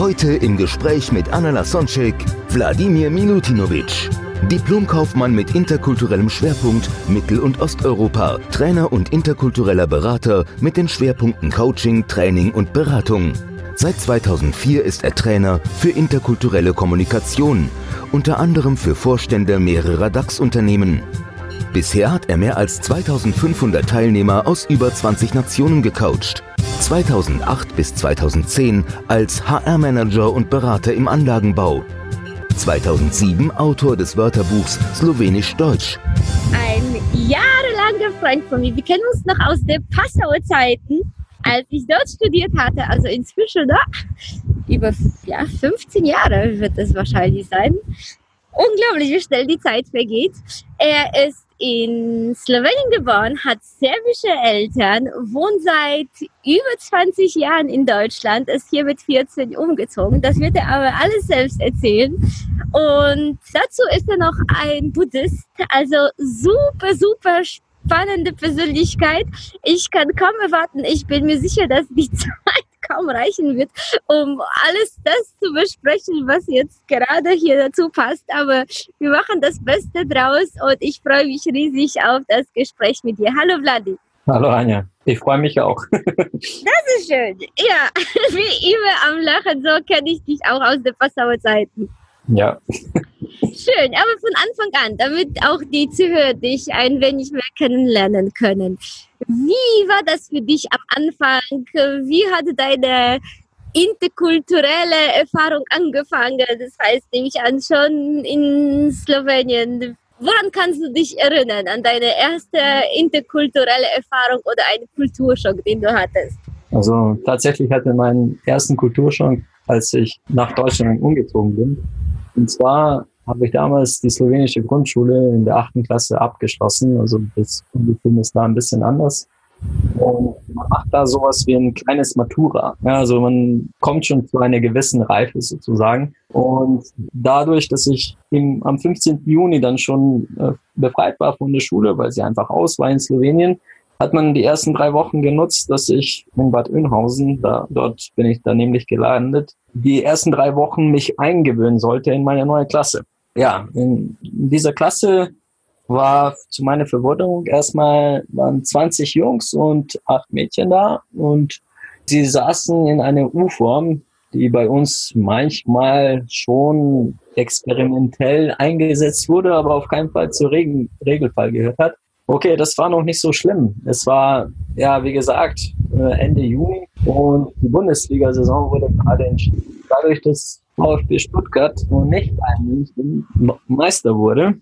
Heute im Gespräch mit Anna Lasonczek, Wladimir Milutinovic. Diplomkaufmann mit interkulturellem Schwerpunkt Mittel- und Osteuropa, Trainer und interkultureller Berater mit den Schwerpunkten Coaching, Training und Beratung. Seit 2004 ist er Trainer für interkulturelle Kommunikation, unter anderem für Vorstände mehrerer DAX-Unternehmen. Bisher hat er mehr als 2500 Teilnehmer aus über 20 Nationen gecoacht. 2008 bis 2010 als HR-Manager und Berater im Anlagenbau. 2007 Autor des Wörterbuchs Slowenisch-Deutsch. ein jahrelanger Freund von mir. Wir kennen uns noch aus der Passauer Zeiten, als ich dort studiert hatte. Also inzwischen da über ja, 15 Jahre wird es wahrscheinlich sein. Unglaublich, wie schnell die Zeit vergeht. Er ist in Slowenien geboren, hat serbische Eltern, wohnt seit über 20 Jahren in Deutschland, ist hier mit 14 umgezogen. Das wird er aber alles selbst erzählen. Und dazu ist er noch ein Buddhist, also super, super spannende Persönlichkeit. Ich kann kaum erwarten. Ich bin mir sicher, dass die Zeit kaum reichen wird, um alles das zu besprechen, was jetzt gerade hier dazu passt. Aber wir machen das Beste draus und ich freue mich riesig auf das Gespräch mit dir. Hallo Vladi. Hallo Anja, ich freue mich auch. Das ist schön. Ja, wie immer am Lachen, so kenne ich dich auch aus der Passauer Zeiten. ja, Schön, aber von Anfang an, damit auch die Zuhörer dich ein wenig mehr kennenlernen können. Wie war das für dich am Anfang? Wie hatte deine interkulturelle Erfahrung angefangen? Das heißt, nehme ich an, schon in Slowenien. Woran kannst du dich erinnern? An deine erste interkulturelle Erfahrung oder einen Kulturschock, den du hattest? also tatsächlich hatte ich meinen ersten Kulturschock, als ich nach Deutschland umgezogen bin. Und zwar habe ich damals die slowenische Grundschule in der achten Klasse abgeschlossen. Also das Uniform ist da ein bisschen anders. Und man macht da sowas wie ein kleines Matura. Ja, also man kommt schon zu einer gewissen Reife sozusagen. Und dadurch, dass ich im, am 15. Juni dann schon äh, befreit war von der Schule, weil sie einfach aus war in Slowenien, hat man die ersten drei Wochen genutzt, dass ich in Bad Oeynhausen, da, dort bin ich dann nämlich gelandet, die ersten drei Wochen mich eingewöhnen sollte in meine neue Klasse. Ja, in, dieser Klasse war zu meiner Verwunderung erstmal waren 20 Jungs und acht Mädchen da und sie saßen in einer U-Form, die bei uns manchmal schon experimentell eingesetzt wurde, aber auf keinen Fall zur Regen Regelfall gehört hat. Okay, das war noch nicht so schlimm. Es war, ja, wie gesagt, äh, Ende Juni und die Bundesliga-Saison wurde gerade entschieden. Dadurch, dass VfB Stuttgart und nicht ein München Meister wurde,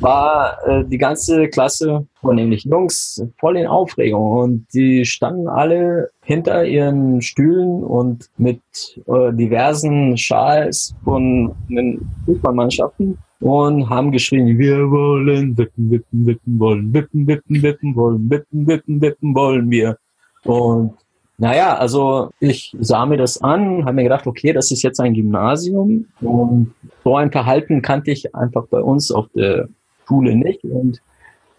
war äh, die ganze Klasse, vornehmlich Jungs, voll in Aufregung und die standen alle hinter ihren Stühlen und mit äh, diversen Schals von den Fußballmannschaften und haben geschrien, wir wollen wippen, wippen, wippen wollen, wippen, wippen, wippen wollen, wippen, wippen, wippen wollen wir. Und naja, also ich sah mir das an, habe mir gedacht, okay, das ist jetzt ein Gymnasium und so ein Verhalten kannte ich einfach bei uns auf der Schule nicht und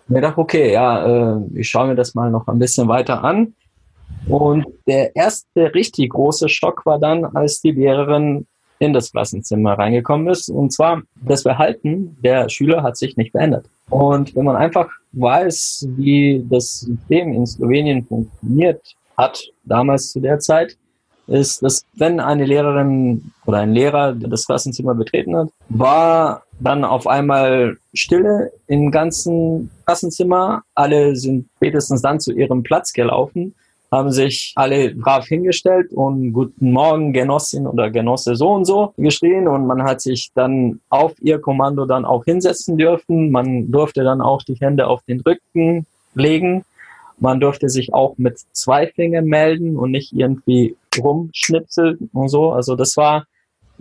mir gedacht, okay, ja, äh, ich schaue mir das mal noch ein bisschen weiter an. Und der erste richtig große Schock war dann, als die Lehrerin in das Klassenzimmer reingekommen ist. Und zwar, das Verhalten der Schüler hat sich nicht verändert. Und wenn man einfach weiß, wie das System in Slowenien funktioniert hat, damals zu der Zeit, ist, dass wenn eine Lehrerin oder ein Lehrer das Klassenzimmer betreten hat, war dann auf einmal Stille im ganzen Klassenzimmer. Alle sind spätestens dann zu ihrem Platz gelaufen, haben sich alle brav hingestellt und Guten Morgen, Genossin oder Genosse so und so geschrien und man hat sich dann auf ihr Kommando dann auch hinsetzen dürfen. Man durfte dann auch die Hände auf den Rücken legen Man durfte sich auch mit zwei Fingern melden und nicht irgendwie rumschnipseln und so. Also das war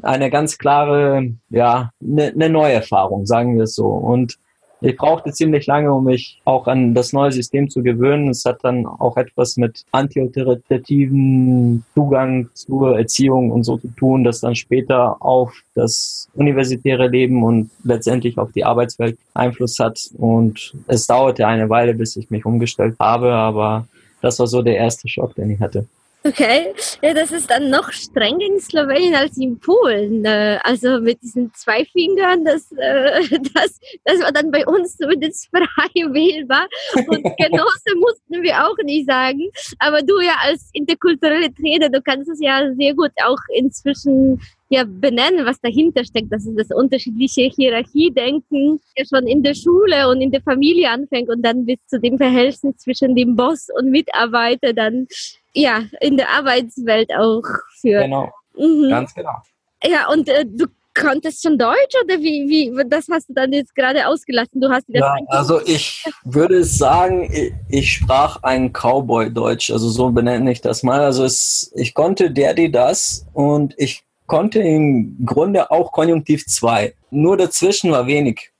eine ganz klare, ja, eine ne neue Erfahrung, sagen wir es so. Und ich brauchte ziemlich lange, um mich auch an das neue System zu gewöhnen. Es hat dann auch etwas mit antiautoritativen Zugang zur Erziehung und so zu tun, das dann später auf das universitäre Leben und letztendlich auf die Arbeitswelt Einfluss hat. Und es dauerte eine Weile, bis ich mich umgestellt habe, aber das war so der erste Schock, den ich hatte. Okay, ja, das ist dann noch strenger in Slowenien als in Polen. Äh, also mit diesen zwei Fingern, das, äh, das, das war dann bei uns zumindest frei wählbar. Und Genosse mussten wir auch nicht sagen. Aber du ja als interkulturelle Trainer, du kannst es ja sehr gut auch inzwischen ja, benennen, was dahinter steckt. Das ist das unterschiedliche Hierarchiedenken, ja schon in der Schule und in der Familie anfängt und dann bis zu dem Verhältnis zwischen dem Boss und Mitarbeiter dann ja in der Arbeitswelt auch führt. Genau, mhm. ganz genau. Ja, und äh, du konntest schon Deutsch oder wie, wie, das hast du dann jetzt gerade ausgelassen? Du hast ja, also ich würde sagen, ich, ich sprach ein Cowboy-Deutsch, also so benenne ich das mal. Also es, ich konnte der, die das und ich konnte im Grunde auch Konjunktiv 2. Nur dazwischen war wenig.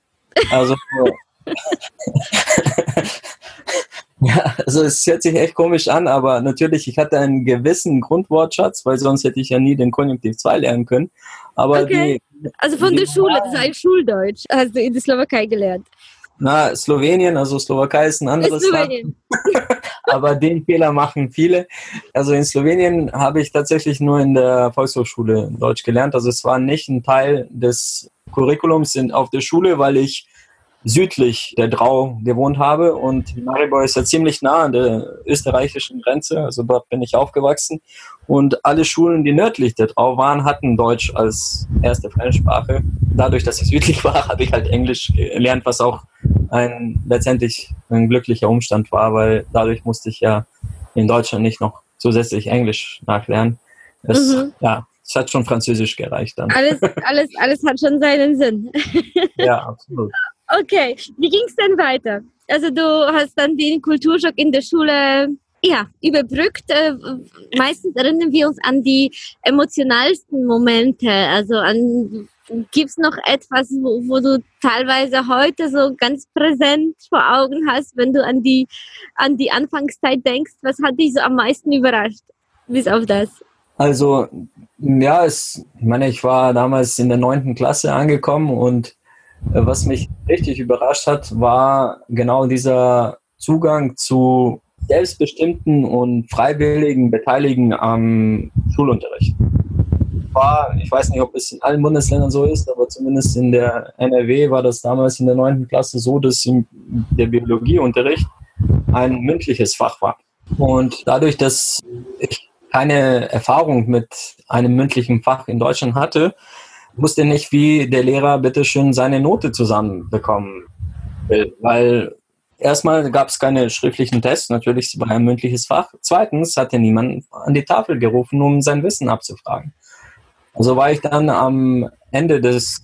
Also Ja, also es hört sich echt komisch an, aber natürlich, ich hatte einen gewissen Grundwortschatz, weil sonst hätte ich ja nie den Konjunktiv 2 lernen können. Aber okay. die, also von der Schule, das ist eigentlich Schuldeutsch, hast du in der Slowakei gelernt. Na, Slowenien, also Slowakei ist ein anderes Land. aber den Fehler machen viele. Also in Slowenien habe ich tatsächlich nur in der Volkshochschule Deutsch gelernt. Also es war nicht ein Teil des Curriculums auf der Schule, weil ich südlich der Drau gewohnt habe und Maribor ist ja ziemlich nah an der österreichischen Grenze, also dort bin ich aufgewachsen und alle Schulen, die nördlich der Drau waren, hatten Deutsch als erste Fremdsprache. Dadurch, dass ich südlich war, habe ich halt Englisch gelernt, was auch ein letztendlich ein glücklicher Umstand war, weil dadurch musste ich ja in Deutschland nicht noch zusätzlich Englisch nachlernen. Es, mhm. Ja, es hat schon Französisch gereicht dann. Alles, alles, alles hat schon seinen Sinn. ja, absolut. Okay, wie ging es denn weiter? Also du hast dann den Kulturschock in der Schule ja, überbrückt. Äh, meistens erinnern wir uns an die emotionalsten Momente. Also gibt es noch etwas, wo, wo, du teilweise heute so ganz präsent vor Augen hast, wenn du an die, an die Anfangszeit denkst? Was hat dich so am meisten überrascht, bis auf das? Also, ja, es, ich meine, ich war damals in der neunten Klasse angekommen und was mich richtig überrascht hat, war genau dieser Zugang zu selbstbestimmten und freiwilligen Beteiligen am Schulunterricht. War, ich weiß nicht, ob es in allen Bundesländern so ist, aber zumindest in der NRW war das damals in der neunten Klasse so, dass der Biologieunterricht ein mündliches Fach war. Und dadurch, dass ich keine Erfahrung mit einem mündlichen Fach in Deutschland hatte, wusste nicht, wie der Lehrer bitteschön seine Note zusammenbekommen will, weil erstmal gab es keine schriftlichen Tests, natürlich war ein mündliches Fach. Zweitens hat er niemand an die Tafel gerufen, um sein Wissen abzufragen. Also war ich dann am Ende des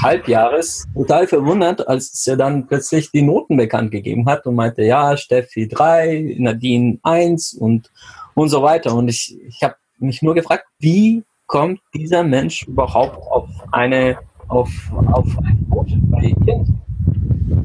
Halbjahres total verwundert, als er dann plötzlich die Noten bekannt gegeben hat und meinte, ja, Steffi 3, Nadine 1 und, und so weiter. Und ich, ich habe mich nur gefragt, wie kommt dieser Mensch überhaupt auf eine auf, auf ein Boot bei ihr?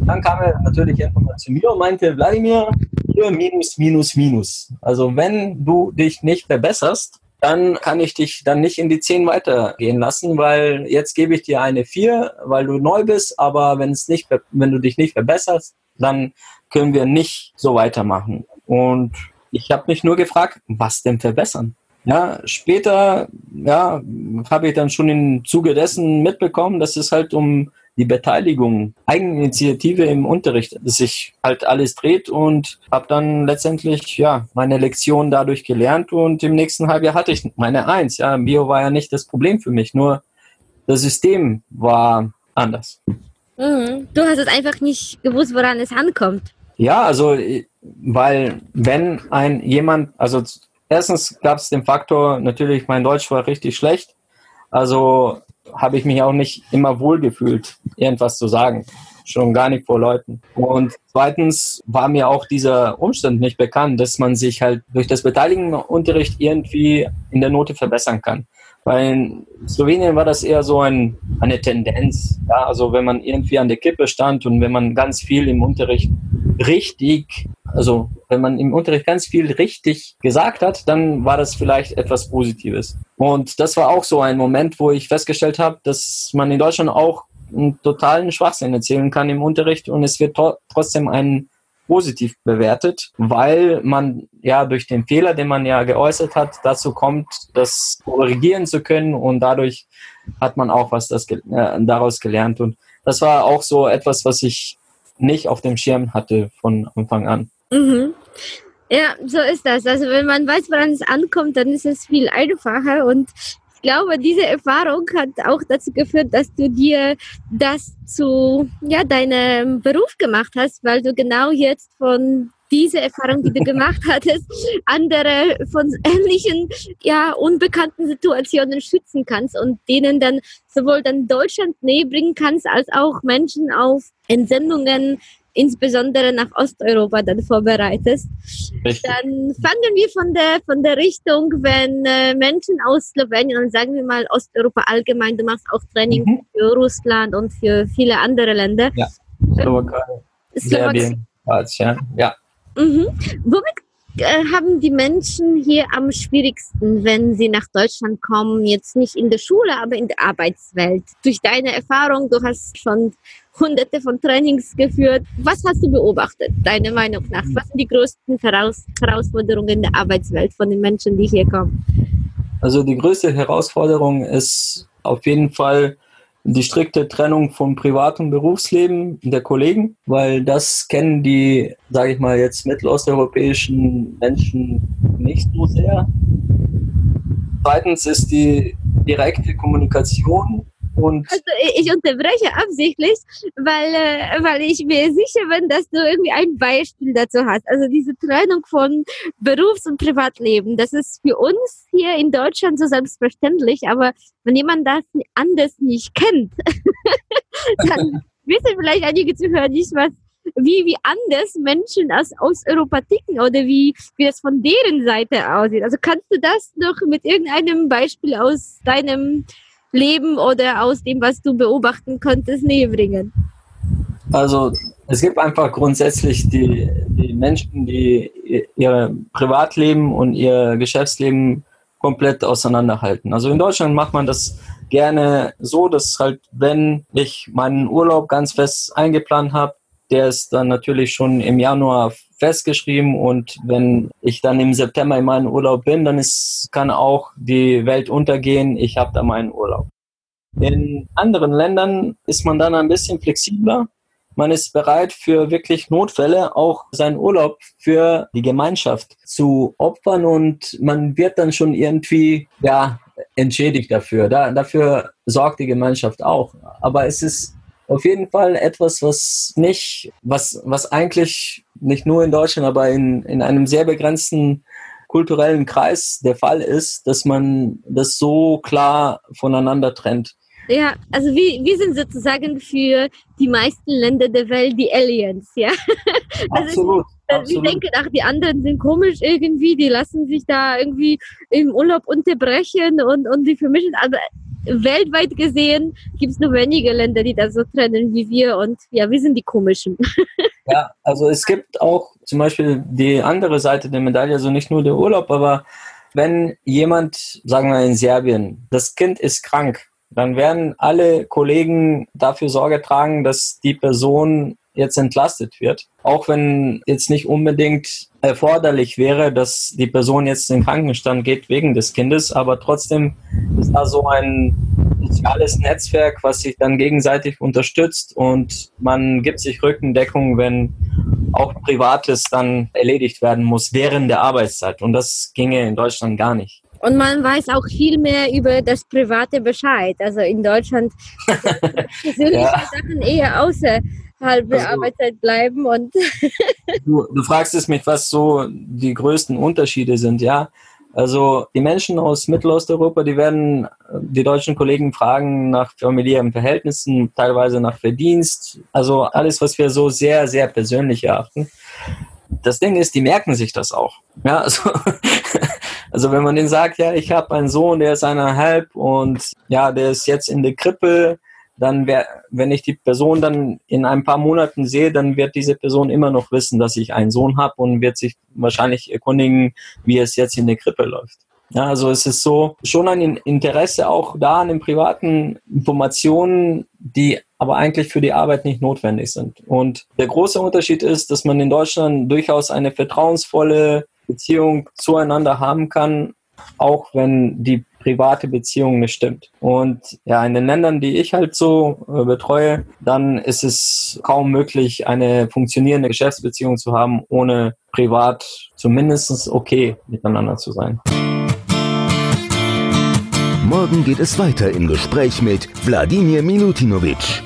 Dann kam er natürlich irgendwann zu mir und meinte, Wladimir, hier minus, minus, minus. Also wenn du dich nicht verbesserst, dann kann ich dich dann nicht in die 10 weitergehen lassen, weil jetzt gebe ich dir eine 4, weil du neu bist, aber wenn, es nicht, wenn du dich nicht verbesserst, dann können wir nicht so weitermachen. Und ich habe mich nur gefragt, was denn verbessern? Ja, später ja, habe ich dann schon im Zuge dessen mitbekommen, dass es halt um die Beteiligung, Eigeninitiative im Unterricht sich halt alles dreht und habe dann letztendlich ja meine Lektion dadurch gelernt und im nächsten Halbjahr hatte ich meine Eins. Ja, Bio war ja nicht das Problem für mich, nur das System war anders. Mhm. Du hast es einfach nicht gewusst, woran es ankommt. Ja, also weil wenn ein jemand, also erstens gab es den Faktor, natürlich mein Deutsch war richtig schlecht, also habe ich mich auch nicht immer wohl gefühlt, irgendwas zu sagen. Schon gar nicht vor Leuten. Und zweitens war mir auch dieser Umstand nicht bekannt, dass man sich halt durch das Beteiligen im Unterricht irgendwie in der Note verbessern kann. Weil in Slowenien war das eher so ein, eine Tendenz. Ja? Also wenn man irgendwie an der Kippe stand und wenn man ganz viel im Unterricht richtig, also wenn man im Unterricht ganz viel richtig gesagt hat, dann war das vielleicht etwas Positives. Und das war auch so ein Moment, wo ich festgestellt habe, dass man in Deutschland auch einen totalen Schwachsinn erzählen kann im Unterricht und es wird trotzdem ein positiv bewertet, weil man ja durch den Fehler, den man ja geäußert hat, dazu kommt, das korrigieren zu können und dadurch hat man auch was das, äh, daraus gelernt. Und das war auch so etwas, was ich nicht auf dem Schirm hatte von Anfang an. Mhm. Ja, so ist das. Also wenn man weiß, woran es ankommt, dann ist es viel einfacher und glaube, diese Erfahrung hat auch dazu geführt, dass du dir das zu ja, deinem Beruf gemacht hast, weil du genau jetzt von dieser Erfahrung, die du gemacht hattest, andere von ähnlichen, ja, unbekannten Situationen schützen kannst und denen dann sowohl dann Deutschland näher bringen kannst, als auch Menschen auf Entsendungen insbesondere nach Osteuropa dann vorbereitest. Richtig. Dann fangen wir von der, von der Richtung, wenn äh, Menschen aus Slowenien und sagen wir mal Osteuropa allgemein, du machst auch Training mhm. für Russland und für viele andere Länder. Ja, Slowakei, Serbien, Kroatien, ja. Mhm. Womit haben die Menschen hier am schwierigsten, wenn sie nach Deutschland kommen? Jetzt nicht in der Schule, aber in der Arbeitswelt. Durch deine Erfahrung, du hast schon hunderte von Trainings geführt. Was hast du beobachtet, deiner Meinung nach? Was sind die größten Heraus Herausforderungen in der Arbeitswelt von den Menschen, die hier kommen? Also die größte Herausforderung ist auf jeden Fall die strikte Trennung vom Privat- und Berufsleben der Kollegen, weil das kennen die, sage ich mal jetzt, mittelosteuropäischen Menschen nicht so sehr. Zweitens ist die direkte Kommunikation und also ich unterbreche absichtlich, weil, äh, weil ich mir sicher bin, dass du irgendwie ein Beispiel dazu hast. Also diese Trennung von Berufs- und Privatleben, das ist für uns hier in Deutschland so selbstverständlich, aber wenn jemand das anders nicht kennt, dann wissen vielleicht einige Zuhörer nicht, was wie, wie anders Menschen aus, aus Europa ticken oder wie, wie das von deren Seite aussieht. Also kannst du das noch mit irgendeinem Beispiel aus deinem Leben oder aus dem, was du beobachten konntest, näher bringen? Also es gibt einfach grundsätzlich die, die Menschen, die ihr Privatleben und ihr Geschäftsleben komplett auseinanderhalten. Also in Deutschland macht man das gerne so, dass halt, wenn ich meinen Urlaub ganz fest eingeplant habe, der ist dann natürlich schon im Januar festgeschrieben und wenn ich dann im September in meinem Urlaub bin, dann ist, kann auch die Welt untergehen. Ich habe da meinen Urlaub. In anderen Ländern ist man dann ein bisschen flexibler. Man ist bereit für wirklich Notfälle auch seinen Urlaub für die Gemeinschaft zu opfern und man wird dann schon irgendwie ja entschädigt dafür. Da, dafür sorgt die Gemeinschaft auch. Aber es ist auf jeden Fall etwas, was nicht, was, was eigentlich nicht nur in Deutschland, aber in, in einem sehr begrenzten kulturellen Kreis der Fall ist, dass man das so klar voneinander trennt. Ja, also wir, wir sind sozusagen für die meisten Länder der Welt die Aliens, ja. Absolut. Also ich denke, ach, die anderen sind komisch irgendwie, die lassen sich da irgendwie im Urlaub unterbrechen und, und die vermischen, aber weltweit gesehen gibt es nur wenige Länder, die das so trennen wie wir und ja, wir sind die komischen. Ja, also es gibt auch zum Beispiel die andere Seite der Medaille, also nicht nur der Urlaub, aber wenn jemand, sagen wir in Serbien, das Kind ist krank, dann werden alle Kollegen dafür Sorge tragen, dass die Person jetzt entlastet wird. Auch wenn jetzt nicht unbedingt erforderlich wäre, dass die Person jetzt in den Krankenstand geht wegen des Kindes, aber trotzdem ist da so ein soziales Netzwerk, was sich dann gegenseitig unterstützt und man gibt sich Rückendeckung, wenn auch Privates dann erledigt werden muss während der Arbeitszeit. Und das ginge in Deutschland gar nicht. Und man weiß auch viel mehr über das private Bescheid. Also in Deutschland persönliche ja. Sachen eher außer halbe also, Arbeitszeit bleiben und du, du fragst es mich, was so die größten Unterschiede sind, ja. Also die Menschen aus Mittelosteuropa, die werden die deutschen Kollegen fragen nach familiären Verhältnissen, teilweise nach Verdienst. Also alles, was wir so sehr, sehr persönlich erachten. Das Ding ist, die merken sich das auch. Ja, also, also wenn man denen sagt, ja, ich habe einen Sohn, der ist eineinhalb und ja, der ist jetzt in der Krippe, dann wär, wenn ich die Person dann in ein paar Monaten sehe, dann wird diese Person immer noch wissen, dass ich einen Sohn habe und wird sich wahrscheinlich erkundigen, wie es jetzt in der Krippe läuft. Ja, also es ist so schon ein Interesse auch da an den privaten Informationen, die aber eigentlich für die Arbeit nicht notwendig sind. Und der große Unterschied ist, dass man in Deutschland durchaus eine vertrauensvolle Beziehung zueinander haben kann, auch wenn die private Beziehung nicht stimmt. Und ja, in den Ländern, die ich halt so äh, betreue, dann ist es kaum möglich, eine funktionierende Geschäftsbeziehung zu haben, ohne privat zumindest okay miteinander zu sein. Morgen geht es weiter im Gespräch mit Wladimir Milutinovic.